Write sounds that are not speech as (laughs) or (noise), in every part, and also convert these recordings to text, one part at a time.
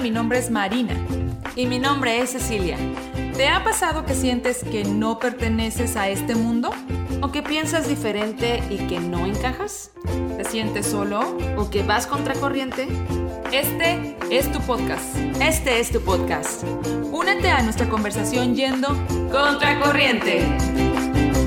mi nombre es Marina. Y mi nombre es Cecilia. ¿Te ha pasado que sientes que no perteneces a este mundo? ¿O que piensas diferente y que no encajas? ¿Te sientes solo? ¿O que vas contracorriente? Este es tu podcast. Este es tu podcast. Únete a nuestra conversación yendo contracorriente.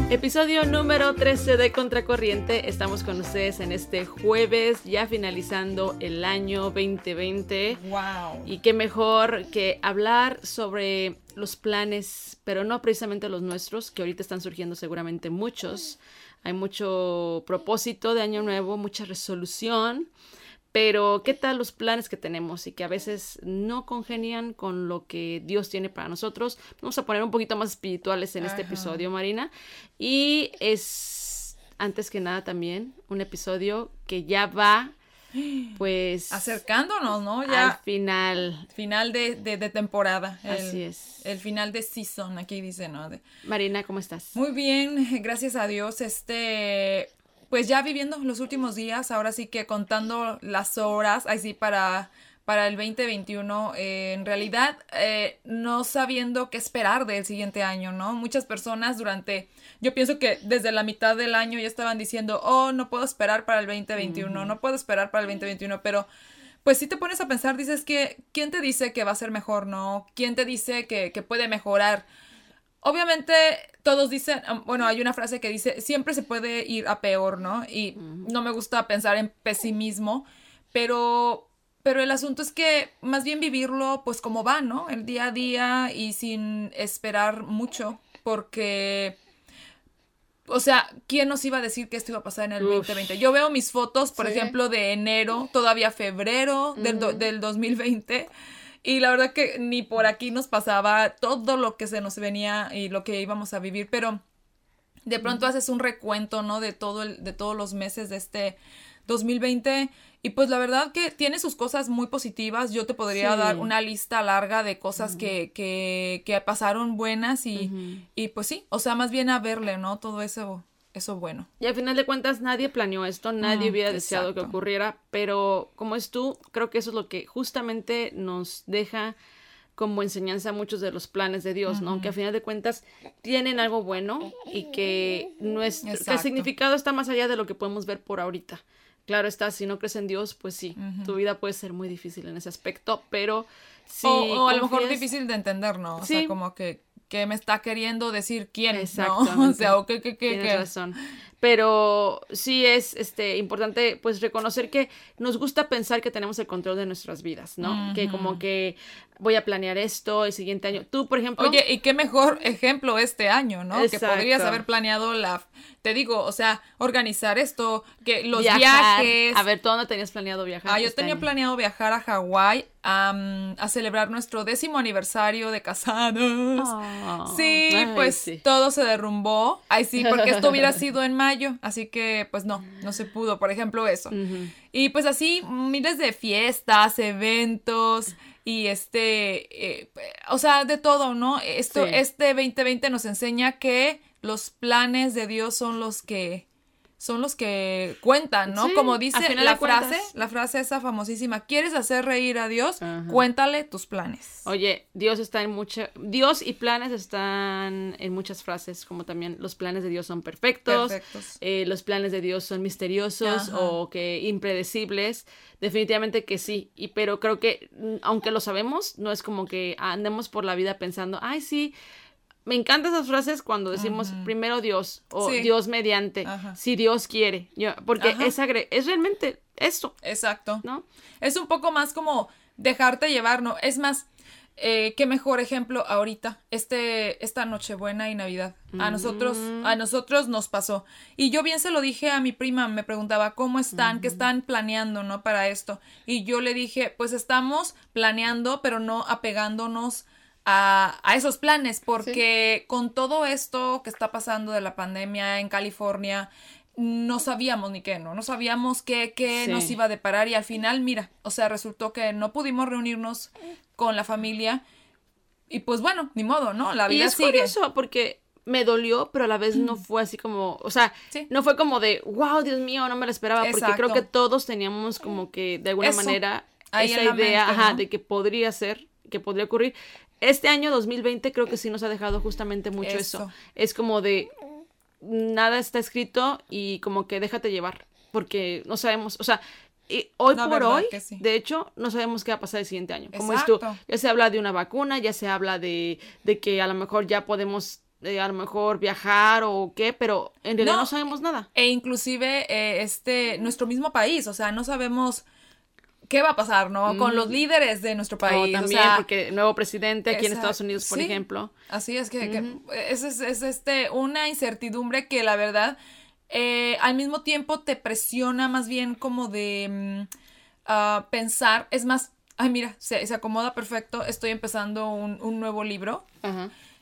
Episodio número 13 de Contracorriente. Estamos con ustedes en este jueves, ya finalizando el año 2020. ¡Wow! Y qué mejor que hablar sobre los planes, pero no precisamente los nuestros, que ahorita están surgiendo seguramente muchos. Hay mucho propósito de año nuevo, mucha resolución. Pero, ¿qué tal los planes que tenemos y que a veces no congenian con lo que Dios tiene para nosotros? Vamos a poner un poquito más espirituales en este episodio, Marina. Y es, antes que nada, también un episodio que ya va, (gasps) pues... Acercándonos, ¿no? Ya. Al final. Final de, de, temporada. Así es. El final de season, aquí dice, ¿no? Marina, ¿cómo estás? Muy bien, (laughs) gracias a Dios. Este pues ya viviendo los últimos días, ahora sí que contando las horas, así para, para el 2021, eh, en realidad eh, no sabiendo qué esperar del siguiente año, ¿no? Muchas personas durante, yo pienso que desde la mitad del año ya estaban diciendo, oh, no puedo esperar para el 2021, no puedo esperar para el 2021, pero pues si te pones a pensar, dices que, ¿quién te dice que va a ser mejor, no? ¿Quién te dice que, que puede mejorar? Obviamente todos dicen, bueno, hay una frase que dice, siempre se puede ir a peor, ¿no? Y no me gusta pensar en pesimismo, pero, pero el asunto es que más bien vivirlo pues como va, ¿no? El día a día y sin esperar mucho, porque... O sea, ¿quién nos iba a decir que esto iba a pasar en el 2020? Yo veo mis fotos, por ejemplo, de enero, todavía febrero del, del 2020 y la verdad que ni por aquí nos pasaba todo lo que se nos venía y lo que íbamos a vivir, pero de pronto haces un recuento, ¿no? De todo el, de todos los meses de este 2020 y pues la verdad que tiene sus cosas muy positivas. Yo te podría dar una lista larga de cosas que, que, que, pasaron buenas y, y pues sí, o sea, más bien a verle, ¿no? Todo eso eso bueno. Y al final de cuentas nadie planeó esto, nadie hubiera deseado que ocurriera, pero como es tú, creo que eso es lo que justamente nos deja como enseñanza muchos de los planes de Dios, ¿no? Que al final de cuentas tienen algo bueno y que nuestro el significado está más allá de lo que podemos ver por ahorita. Claro está, si no crees en Dios, pues sí, tu vida puede ser muy difícil en ese aspecto, pero sí. O, a lo mejor difícil de entender, ¿no? O sea, como que que me está queriendo decir quién, Exacto. (laughs) O sea, o qué, qué, qué, Tienes razón. Pero sí es este importante pues reconocer que nos gusta pensar que tenemos el control de nuestras vidas, ¿no? Que como que voy a planear esto el siguiente año. Tú, por ejemplo. Oye, y qué mejor ejemplo este año, ¿no? Que podrías haber planeado la. Te digo, o sea, organizar esto, que los viajes. A ver, ¿tú dónde tenías planeado viajar? Ah, yo este tenía planeado viajar a Hawái a celebrar nuestro décimo aniversario de casados. Oh, sí, pues todo se derrumbó. Ay, sí, porque esto hubiera sido en mayo. (laughs) Así que, pues no, no se pudo, por ejemplo, eso. Y pues así, miles de fiestas, eventos y este, eh, o sea, de todo, ¿no? Esto, este 2020 nos enseña que los planes de Dios son los que son los que cuentan, ¿no? Como dice la frase, la frase esa famosísima, ¿quieres hacer reír a Dios? Cuéntale tus planes. Oye, Dios está en mucha Dios y planes están en muchas frases, como también los planes de Dios son perfectos, perfectos. Eh, los planes de Dios son misteriosos o que impredecibles. Definitivamente que sí, y pero creo que mm, aunque lo sabemos, no es como que andemos por la vida pensando, ay, sí, me encantan esas frases cuando decimos primero Dios o Dios mediante, si Dios quiere, porque es, es realmente eso. Exacto. ¿No? Es un poco más como dejarte llevar, ¿no? Es más, eh, qué mejor ejemplo ahorita, este, esta Nochebuena y Navidad. A nosotros, a mm. nosotros nos pasó. Y yo bien se lo dije a mi prima, me preguntaba cómo están, qué están planeando, ¿no? Para esto. Y yo le dije, pues estamos planeando, pero no apegándonos a, esos planes, porque con todo esto que está pasando de la pandemia en California, no sabíamos ni qué, ¿no? No sabíamos qué, qué nos iba a deparar y al final, mira, o sea, resultó que no pudimos reunirnos con la familia y pues bueno, ni modo, ¿no? La vida y es curioso porque me dolió, pero a la vez no fue así como, o sea, no fue como de, wow, Dios mío, no me lo esperaba, porque creo que todos teníamos como que de alguna manera esa idea ajá, de que podría ser, que podría ocurrir. Este año 2020 creo que sí nos ha dejado justamente mucho eso. Es como de nada está escrito y como que déjate llevar, porque no sabemos, o sea, y hoy por hoy, de hecho, no sabemos qué va a pasar el siguiente año. Como es tú, ya se habla de una vacuna, ya se habla de, de que a lo mejor ya podemos eh, a lo mejor viajar o qué, pero en realidad no, sabemos nada. E inclusive eh, este nuestro mismo país, o sea, no sabemos qué va a pasar, ¿no? Con los mm. líderes de nuestro país. también, porque nuevo presidente aquí en Estados Unidos, por ejemplo. Así es que, es, es, este, una incertidumbre que la verdad eh, al mismo tiempo te presiona más bien como de mm, pensar, es más, ay mira, se, se, acomoda perfecto, estoy empezando un, un nuevo libro,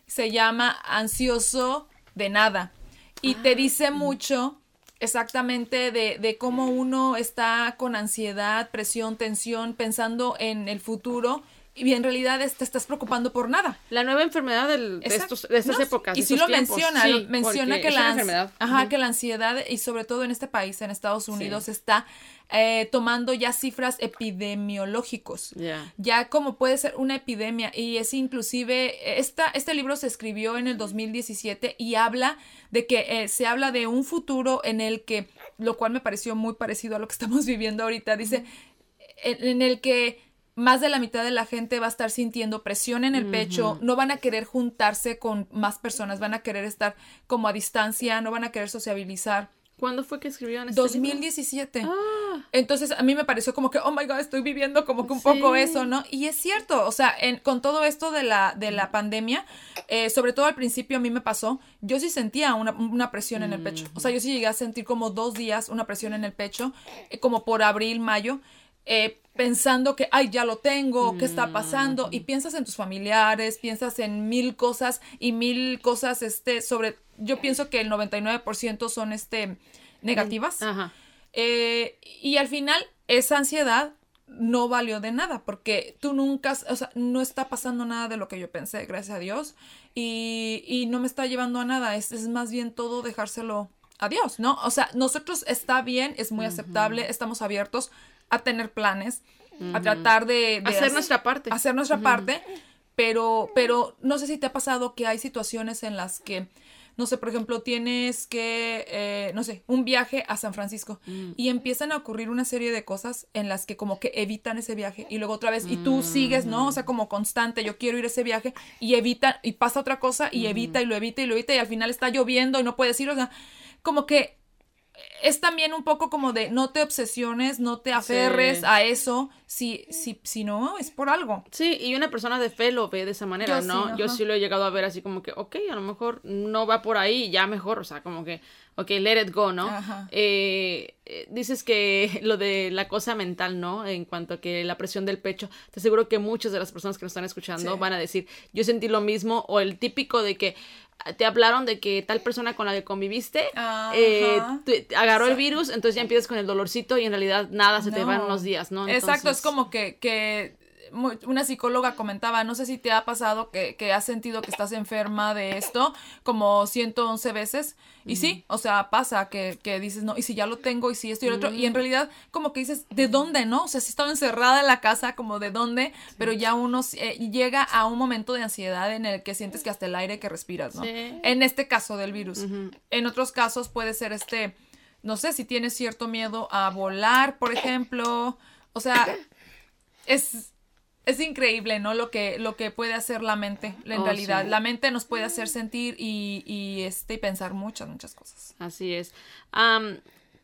se llama Ansioso de Nada y te dice ah. mucho exactamente de, de, cómo uno está con ansiedad, presión, tensión, pensando en el futuro y en realidad te estás preocupando por nada. La nueva enfermedad de, estos, de estas épocas. Y sí lo menciona, menciona que la, ajá, que la ansiedad y sobre todo en este país, en Estados Unidos, está eh, tomando ya cifras epidemiológicos. Ya. Como puede ser una epidemia y es inclusive, esta, este libro se escribió en el 2017 y habla de que eh, se habla de un futuro en el que, lo cual me pareció muy parecido a lo que (laughs) estamos viviendo ahorita, dice, en el que más de la mitad de la gente va a estar sintiendo presión en el pecho, no van a querer juntarse con más personas, van a querer estar como a distancia, no van a querer sociabilizar. ¿Cuándo fue que escribieron este 2017. Ah. Entonces a mí me pareció como que, oh my god, estoy viviendo como que un poco eso, ¿no? Y es cierto, o sea, en, con todo esto de la, de la pandemia, eh, sobre todo al principio a mí me pasó, yo sí sentía una, presión en el pecho. O sea, yo sí llegué a sentir como dos días una presión en el pecho, eh, como por abril, mayo. Eh, pensando que, ay, ya lo tengo, ¿qué está pasando? Y piensas en tus familiares, piensas en mil cosas y mil cosas, este, sobre, yo pienso que el 99% son, este, negativas. Eh, y al final, esa ansiedad no valió de nada, porque tú nunca, o sea, no está pasando nada de lo que yo pensé, gracias a Dios, y, y no me está llevando a nada, es, es más bien todo dejárselo a Dios, ¿no? O sea, nosotros está bien, es muy aceptable, estamos abiertos, a tener planes, a tratar de, hacer, nuestra parte. Hacer nuestra parte, pero, pero no sé si te ha pasado que hay situaciones en las que, no sé, por ejemplo, tienes que, eh, no sé, un viaje a San Francisco mm. y empiezan a ocurrir una serie de cosas en las que como que evitan ese viaje y luego otra vez, y tú sigues, ¿no? O sea, como constante, yo quiero ir a ese viaje y evita, y pasa otra cosa y evita y lo evita y lo evita y al final está lloviendo y no puedes ir, o sea, como que es también un poco como de no te obsesiones, no te aferres a eso, si, si, si no, es por algo. Sí, y una persona de fe lo ve de esa manera, ¿no? Yo sí lo he llegado a ver así como que, ok, a lo mejor no va por ahí, ya mejor, o sea, como que, ok, let it go, ¿no? Eh, eh, dices que (laughs) lo de la cosa mental, ¿no? En cuanto a que la presión del pecho, te aseguro que muchas de las personas que nos están escuchando van a decir, yo sentí lo mismo, o el típico de que te hablaron de que tal persona con la que conviviste eh, agarró el virus, entonces ya empiezas con el dolorcito y en realidad nada, se te van unos días, ¿no? Exacto, es como que, que una psicóloga comentaba, no sé si te ha pasado que, que has sentido que estás enferma de esto como 111 veces. Y sí, o sea, pasa que, que, dices, no, y si ya lo tengo, y si esto y lo otro. Y en realidad, como que dices, ¿de dónde, no? O sea, si estaba encerrada en la casa, como de dónde, pero ya uno eh, llega a un momento de ansiedad en el que sientes que hasta el aire que respiras, ¿no? En este caso del virus. En otros casos puede ser este, no sé, si tienes cierto miedo a volar, por ejemplo. O sea, es es increíble, ¿no? Lo que, lo que puede hacer la mente, en oh, realidad. La mente nos puede hacer sentir y, y, este, pensar muchas, muchas cosas. Así es.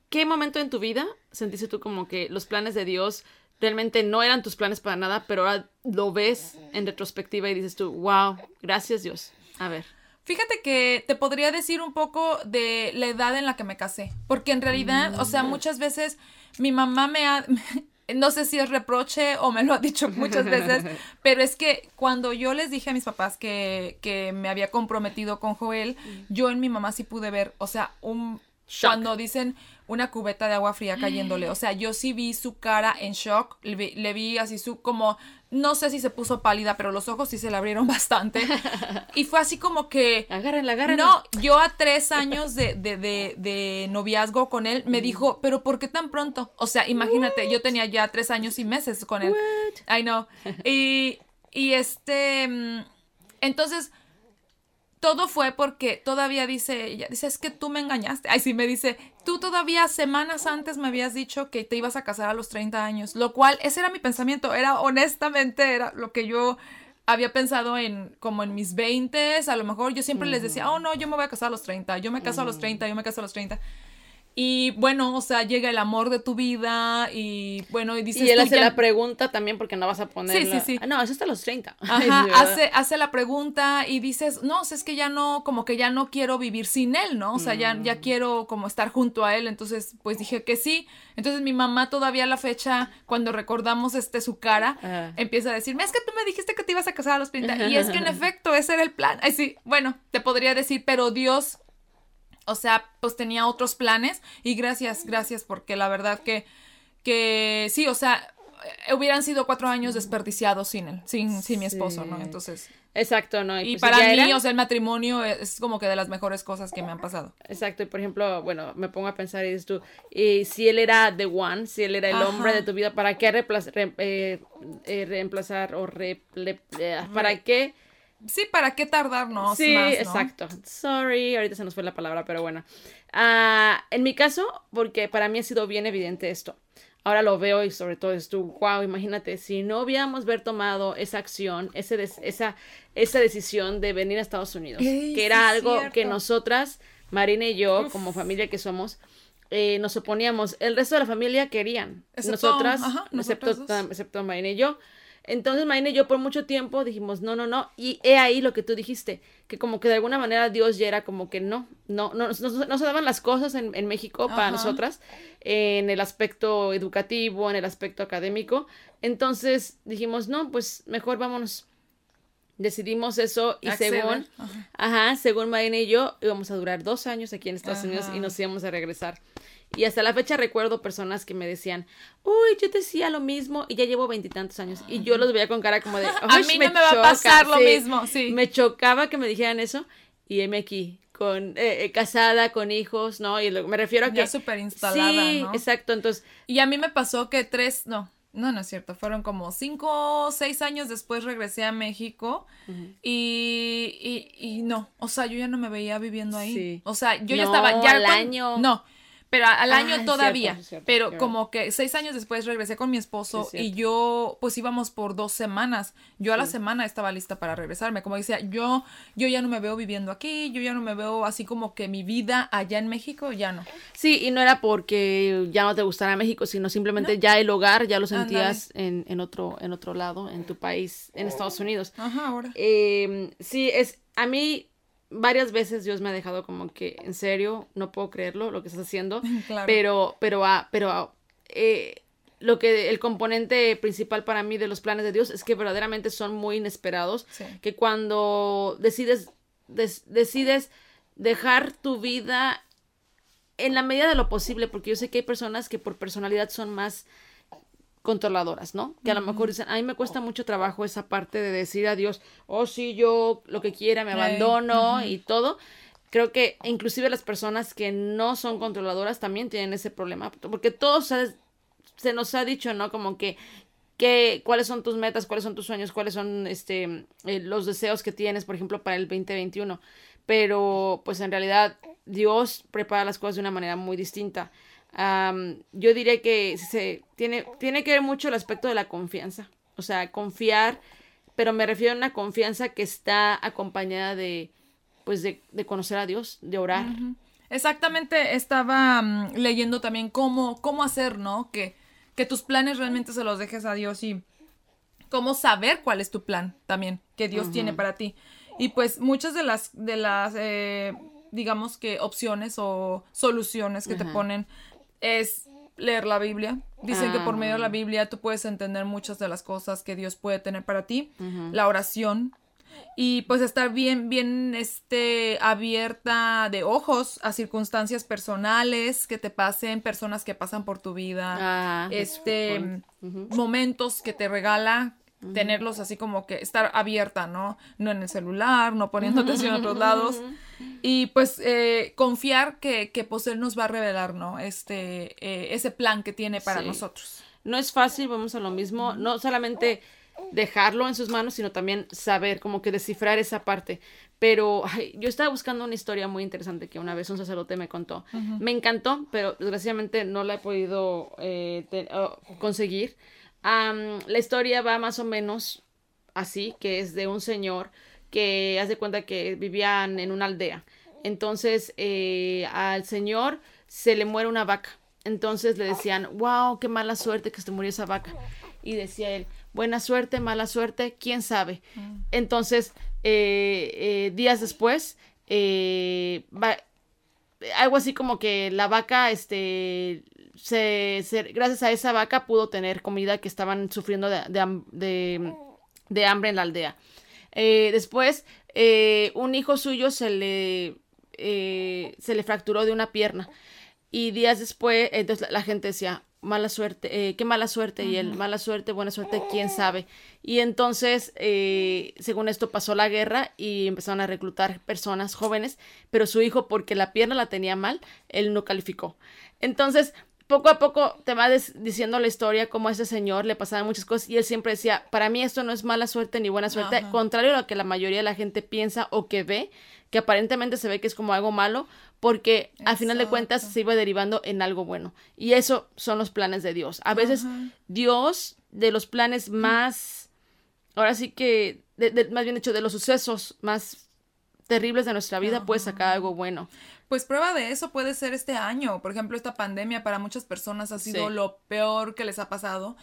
¿Qué momento en tu vida sentiste tú como que los planes de Dios realmente no eran tus planes para nada, pero ahora lo ves en retrospectiva y dices tú, wow, gracias Dios? A ver. Fíjate que te podría decir un poco de la edad en la que me casé, porque en realidad, o sea, mm. muchas veces mi mamá me ha, (laughs) no sé si es reproche o me lo ha dicho muchas veces, (laughs) pero es que cuando yo les dije a mis papás que, que me había comprometido con Joel, yo en mi mamá sí pude ver, o sea, un, cuando dicen una cubeta de agua fría cayéndole. (gasps) O sea, yo sí vi su cara en shock, le vi, le vi así su como, no sé si se puso pálida, pero los ojos sí se le abrieron (laughs) bastante. Y fue así como que... Agárrenla, agárrenla. No, yo a tres años de, de, de, de noviazgo con él me dijo, pero ¿por qué tan pronto? O sea, imagínate, yo tenía ya tres años y meses con él. I know. Y, y este... mm, Entonces, todo fue porque todavía dice ella, dice, es que tú me engañaste. Ay, sí, me dice, tú todavía semanas antes me habías dicho que te ibas a casar a los 30 años, lo cual, ese era mi pensamiento, era honestamente, era lo que yo había pensado en como en mis 20, a lo mejor yo siempre les decía, oh no, yo me voy a casar a los 30, yo me caso a los 30, yo me caso a los 30. Y bueno, o sea, llega el amor de tu vida y bueno, y dices Y él hace ya- la pregunta también porque no vas a poner. Sí, sí, sí. no, eso hasta los 30. (laughs) Ajá, hace, hace la pregunta y dices, no, o sea, es que ya no, como que ya no quiero vivir sin él, ¿no? O sea, ya, Mm. ya quiero como estar junto a él. Entonces, pues dije que sí. Entonces mi mamá todavía a la fecha, cuando recordamos este su cara, Ajá. empieza a decirme, es que tú me dijiste que te ibas a casar a los 30. Y es que en efecto, ese era el plan. Ay, sí, bueno, te podría decir, pero Dios, o sea, pues tenía otros planes. Y gracias, gracias, porque la verdad que, que sí, o sea, eh, hubieran sido cuatro años desperdiciados sin él, sin, sin mi esposo, ¿no? Entonces, Exacto, ¿no? y pues para mí, o sea, el matrimonio es como que de las mejores cosas que me han pasado. Exacto, y por ejemplo, bueno, me pongo a pensar y dices tú, y si él era the one, si él era el Ajá. hombre de tu vida, ¿para qué reemplaz- re- eh, eh, reemplazar o re- le- eh, para qué? Sí, ¿para qué tardarnos sí, más, no? exacto. Sorry, ahorita se nos fue la palabra, pero bueno. Ah, en mi caso, porque para mí ha sido bien evidente esto. Ahora lo veo y sobre todo es tú, wow, imagínate, si no hubiéramos ver tomado esa acción, ese esa, esa decisión de venir a Estados Unidos, Ey, que era algo que nosotras, Marina y yo, Uf. como familia que somos, eh, nos oponíamos. El resto de la familia querían. Excepto- nosotras, ajá, excepto, excepto Marina y yo. Entonces Marina y yo por mucho tiempo dijimos, no, no, no. Y he ahí lo que tú dijiste, que como que de alguna manera Dios ya era como que no, no, no, no, no se daban las cosas en, en México para nosotras, en el aspecto educativo, en el aspecto académico. Entonces dijimos, no, pues mejor vámonos. Decidimos eso y Acceder, según, ajá. ajá, según Marina y yo, íbamos a durar dos años aquí en Estados Ajá. Unidos y nos íbamos a regresar. Y hasta la fecha recuerdo personas que me decían, uy, yo te decía lo mismo y ya llevo veintitantos años. Y yo los veía con cara como de, (laughs) A "Uy, mí no me va a pasar lo mismo, sí. Me chocaba que me dijeran eso y heme aquí, con eh, eh, casada, con hijos, ¿no? Y lo- me refiero a que... Ya súper instalada, Sí, ¿no? exacto. Entonces, Y a mí me pasó que tres, no, no, no es cierto, fueron como cinco o seis años después regresé a México y, y, y no, o sea, yo ya no me veía viviendo ahí. Sí. O sea, yo ya estaba, ya al año. No, pero al Ah, año todavía. cierto, es cierto, pero claro. como que seis años después regresé con mi esposo Sí, es y yo, pues íbamos por dos semanas. Yo a la Sí. semana estaba lista para regresarme. Como decía, yo, yo ya no me veo viviendo aquí, yo ya no me veo así como que mi vida allá en México, ya no. sí, y no era porque ya no te gustara México, sino simplemente ya el hogar ya lo sentías en, en, otro, en otro lado, en tu país, en Estados Unidos. Ajá, ahora. Eh, sí, es, a mí varias veces Dios me ha dejado como que, en serio, no puedo creerlo lo que estás haciendo, (laughs) Claro. pero, pero, ah, pero, ah, eh, lo que el componente principal para mí de los planes de Dios es que verdaderamente son muy inesperados, Sí. que cuando decides, des- decides dejar tu vida en la medida de lo posible, porque yo sé que hay personas que por personalidad son más controladoras, ¿no? Que a lo mejor dicen, a mí me cuesta mucho trabajo esa parte de decir a Dios, oh sí, yo lo que quiera, me abandono y todo. Creo que inclusive las personas que no son controladoras también tienen ese problema, porque todos se, se nos ha dicho, ¿no? Como que, que cuáles son tus metas, cuáles son tus sueños, cuáles son este eh, los deseos que tienes, por ejemplo, para el 2021. Pero pues en realidad Dios prepara las cosas de una manera muy distinta. Yo diría que se tiene, tiene que ver mucho el aspecto de la confianza. O sea, confiar, pero me refiero a una confianza que está acompañada de, pues, de, de conocer a Dios, de orar. Exactamente, estaba mm, leyendo también cómo, cómo hacer, ¿no? Que, que tus planes realmente se los dejes a Dios y cómo saber cuál es tu plan también que Dios tiene para ti. Y pues muchas de las, de las, eh, digamos que opciones o soluciones que te ponen es leer la Biblia. Dicen que por medio de la Ah. Biblia tú puedes entender muchas de las cosas que Dios puede tener para ti. La oración. y pues estar bien, bien, este, abierta de ojos a circunstancias personales que te pasen, personas que pasan por tu vida, Ah, este, momentos que te regala, tenerlos así como que estar abierta, ¿no? No en el celular, no poniendo atención a otros lados. Y pues eh, confiar que, que pues él nos va a revelar, ¿no? Este, eh, ese plan que tiene para Sí. nosotros. No es fácil, vamos a lo mismo, no solamente dejarlo en sus manos, sino también saber, como que descifrar esa parte. Pero ay, yo estaba buscando una historia muy interesante que una vez un sacerdote me contó. Me encantó, pero desgraciadamente no la he podido eh, te- oh, conseguir. La historia va más o menos así, que es de un señor que hace cuenta que vivían en una aldea. Entonces eh, al señor se le muere una vaca. Entonces le decían, wow, qué mala suerte que se murió esa vaca. Y decía él, buena suerte, mala suerte, quién sabe. Entonces, eh, eh, días después, va- algo así como que la vaca, este, se, se- gracias a esa vaca pudo tener comida que estaban sufriendo de, de de- de hambre en la aldea. Eh, después, eh, un hijo suyo se le, eh, se le fracturó de una pierna. Y días después, entonces la, la gente decía, mala suerte, qué mala suerte, y él, mala suerte, buena suerte, quién sabe. Y entonces, según esto, pasó la guerra y empezaron a reclutar personas jóvenes, pero su hijo, porque la pierna la tenía mal, él no calificó. Entonces, poco a poco te va diciendo la historia cómo a ese señor le pasaban muchas cosas y él siempre decía, para mí esto no es mala suerte ni buena suerte, Ajá. contrario a lo que la mayoría de la gente piensa o que ve, que aparentemente se ve que es como algo malo, porque al final de cuentas Exacto. se iba derivando en algo bueno. Y eso son los planes de Dios. A veces Ajá. Dios, de los planes más, ahora sí que, de- de- más bien dicho, de los sucesos más terribles de nuestra vida, puede sacar algo bueno. Pues prueba de eso puede ser este año. Por ejemplo, esta pandemia para muchas personas ha sido Sí. lo peor que les ha pasado.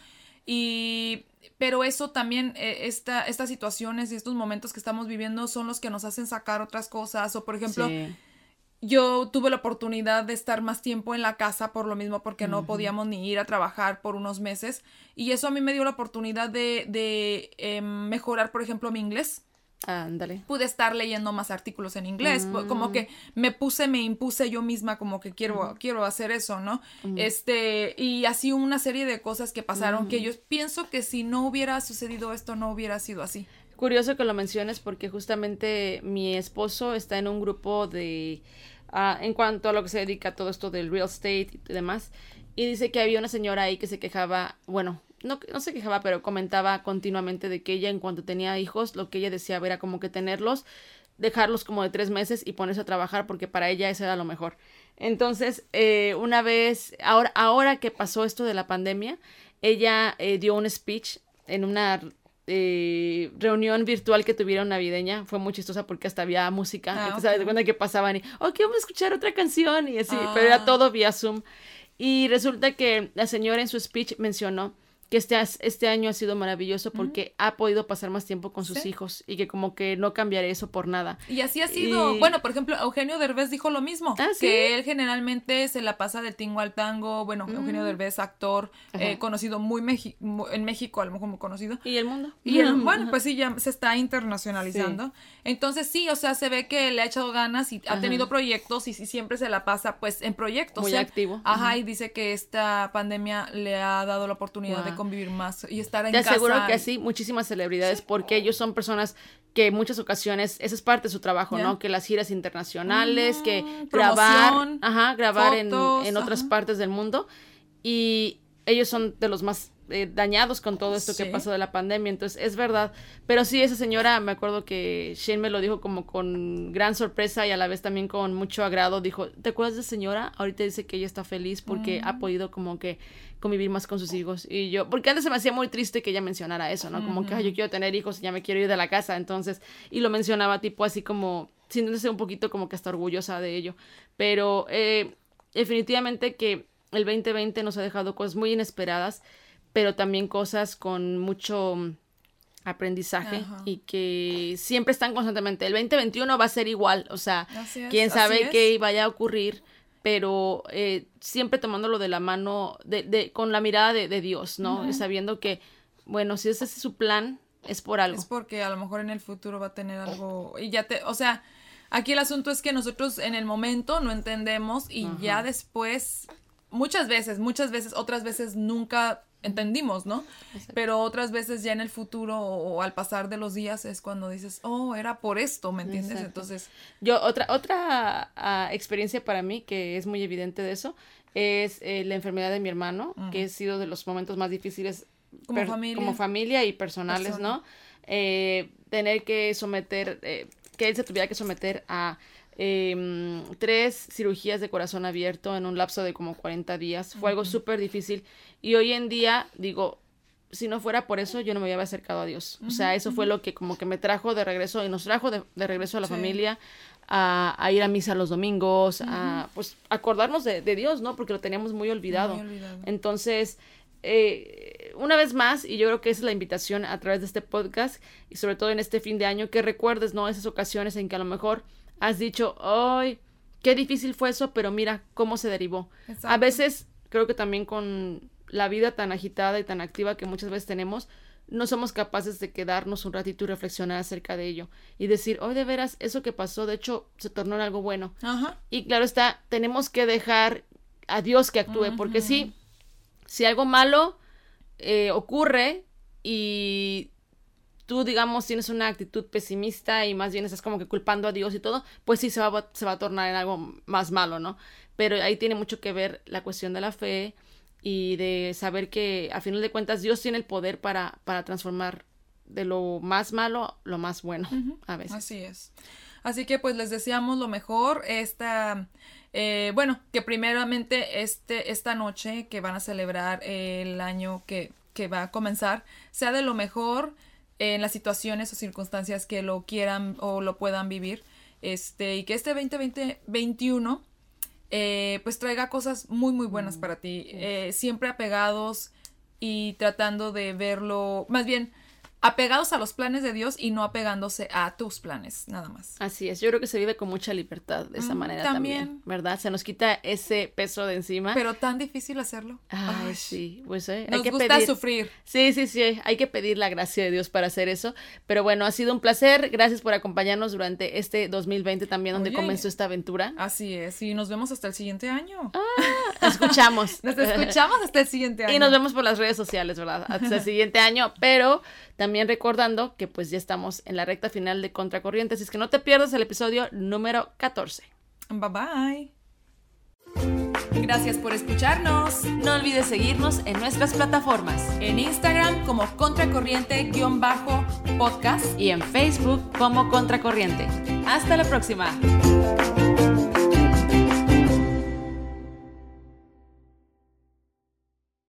Y pero eso también, eh, esta, estas situaciones y estos momentos que estamos viviendo son los que nos hacen sacar otras cosas. O por ejemplo, Sí. yo tuve la oportunidad de estar más tiempo en la casa por lo mismo porque no podíamos ni ir a trabajar por unos meses. Y eso a mí me dio la oportunidad de, de eh, mejorar, por ejemplo, mi inglés Ándale. pude estar leyendo más artículos en inglés, como que me puse, me impuse yo misma como que quiero, quiero hacer eso, ¿no? Este, y así una serie de cosas que pasaron que yo pienso que si no hubiera sucedido esto, no hubiera sido así. Curioso que lo menciones porque justamente mi esposo está en un grupo de, ah, en cuanto a lo que se dedica a todo esto del real estate y demás, y dice que había una señora ahí que se quejaba, bueno, no, no se quejaba, pero comentaba continuamente de que ella en cuanto tenía hijos, lo que ella deseaba era como que tenerlos, dejarlos como de tres meses y ponerse a trabajar porque para ella eso era lo mejor. Entonces, eh, una vez, ahora, ahora que pasó esto de la pandemia, ella eh, dio un speech en una eh, reunión virtual que tuvieron navideña. Fue muy chistosa porque hasta había música. Ah, Entonces, ok. de cuenta que pasaban y, ok, vamos a escuchar otra canción y así, Ah. pero era todo vía Zoom. Y resulta que la señora en su speech mencionó que este, este año ha sido maravilloso porque ha podido pasar más tiempo con sus Sí. hijos y que como que no cambiaré eso por nada. Y así ha sido, Y- bueno, por ejemplo, Eugenio Derbez dijo lo mismo, Ah, ¿sí? que él generalmente se la pasa del tingo al tango, bueno, Eugenio Derbez, actor, eh, conocido muy Mexi- en México, a lo mejor muy conocido, ¿Y el mundo? Y el, (laughs) bueno, pues sí, ya se está internacionalizando. Entonces sí, o sea, se ve que le ha echado ganas y ha tenido proyectos y, sí siempre se la pasa pues en proyectos. Muy ¿eh? activo. Ajá, y dice que esta pandemia le ha dado la oportunidad de Wow. Convivir más y estar en Te casa. aseguro que así muchísimas celebridades, porque ellos son personas que en muchas ocasiones, esa es parte de su trabajo. ¿no? Que las giras internacionales, que Mm, grabar, ajá, grabar en, fotos, en otras ajá. partes del mundo. Y ellos son de los más eh, dañados con todo esto que Sí. pasó de la pandemia, entonces es verdad. Pero sí, esa señora, me acuerdo que Shane me lo dijo como con gran sorpresa y a la vez también con mucho agrado. Dijo, ¿te acuerdas de esa señora? Ahorita dice que ella está feliz porque Mm. ha podido como que convivir más con sus hijos. Y yo, porque antes se me hacía muy triste que ella mencionara eso, ¿no? Como que, "Ay, yo quiero tener hijos y ya me quiero ir de la casa. Entonces, y lo mencionaba tipo así como, sintiéndose un poquito como que está orgullosa de ello. Pero eh, definitivamente que el 2020 nos ha dejado cosas muy inesperadas, pero también cosas con mucho mm, aprendizaje Ajá. y que siempre están constantemente. El 2021 va a ser igual, o sea, es, quién sabe qué vaya a ocurrir, pero eh, siempre tomándolo de la mano, de, de- con la mirada de, de Dios, ¿no? Ujú. Sabiendo que, bueno, si ese es su plan, es por algo. Es porque a lo mejor en el futuro va a tener algo y ya te, o sea, aquí el asunto es que nosotros en el momento no entendemos y ya después muchas veces, muchas veces, otras veces nunca entendimos, ¿no? Pero otras veces ya en el futuro o, al pasar de los días es cuando dices, oh, era por esto, ¿me entiendes? Entonces... Yo, otra, otra ah, experiencia para mí que es muy evidente de eso es eh, la enfermedad de mi hermano, que ha sido de los momentos más difíciles como, familia. como familia y personales, ¿no? Eh, tener que someter, eh, que él se tuviera que someter a eh, tres cirugías de corazón abierto en un lapso de como 40 días. Fue algo súper difícil. Y hoy en día, digo, si no fuera por eso, yo no me había acercado a Dios. o sea, eso fue lo que como que me trajo de regreso y nos trajo de, regreso a la familia. A, ir a misa los domingos, a pues acordarnos de, Dios, ¿no? Porque lo teníamos muy olvidado. Entonces, eh, una vez más, y yo creo que esa es la invitación a través de este podcast, y sobre todo en este fin de año, que recuerdes, ¿no? Esas ocasiones en que a lo mejor has dicho, ¡ay! Qué difícil fue eso, pero mira cómo se derivó. A veces, creo que también con la vida tan agitada y tan activa que muchas veces tenemos, no somos capaces de quedarnos un ratito y reflexionar acerca de ello y decir, hoy de veras, eso que pasó, de hecho, se tornó en algo bueno. Y claro está, tenemos que dejar a Dios que actúe, porque sí, si algo malo eh, ocurre y tú, digamos, tienes una actitud pesimista y más bien estás como que culpando a Dios y todo, pues sí se va, se va a tornar en algo más malo, ¿no? Pero ahí tiene mucho que ver la cuestión de la fe y de saber que a final de cuentas Dios tiene el poder para, para transformar de lo más malo lo más bueno a veces. Así es. Así que pues les deseamos lo mejor. Esta, eh, bueno, que primeramente este, esta noche que van a celebrar el año que, que va a comenzar sea de lo mejor en las situaciones o circunstancias que lo quieran o lo puedan vivir. Este, y que este 2021 eh, pues traiga cosas muy muy buenas mm, para ti. Eh, siempre apegados y tratando de verlo, más bien apegados a los planes de Dios y no apegándose a tus planes, nada más. Así es, yo creo que se vive con mucha libertad de esa manera también, ¿verdad? Se nos quita ese peso de encima. Pero tan difícil hacerlo. Ay, sí, pues eh, hay que gusta sufrir. Sí, sí, sí, hay que pedir la gracia de Dios para hacer eso. Pero bueno, ha sido un placer, gracias por acompañarnos durante este 2020 también, donde comenzó esta aventura. Así es, y nos vemos hasta el siguiente año. Ah, escuchamos. (laughs) nos escuchamos hasta el siguiente año. Y nos vemos por las redes sociales, ¿verdad? Hasta el siguiente año, pero también recordando que pues ya estamos en la recta final de Contracorriente, así es que no te pierdas el episodio número 14. Bye bye. Gracias por escucharnos. No olvides seguirnos en nuestras plataformas. En Instagram como Contracorriente-podcast y en Facebook como Contracorriente. Hasta la próxima.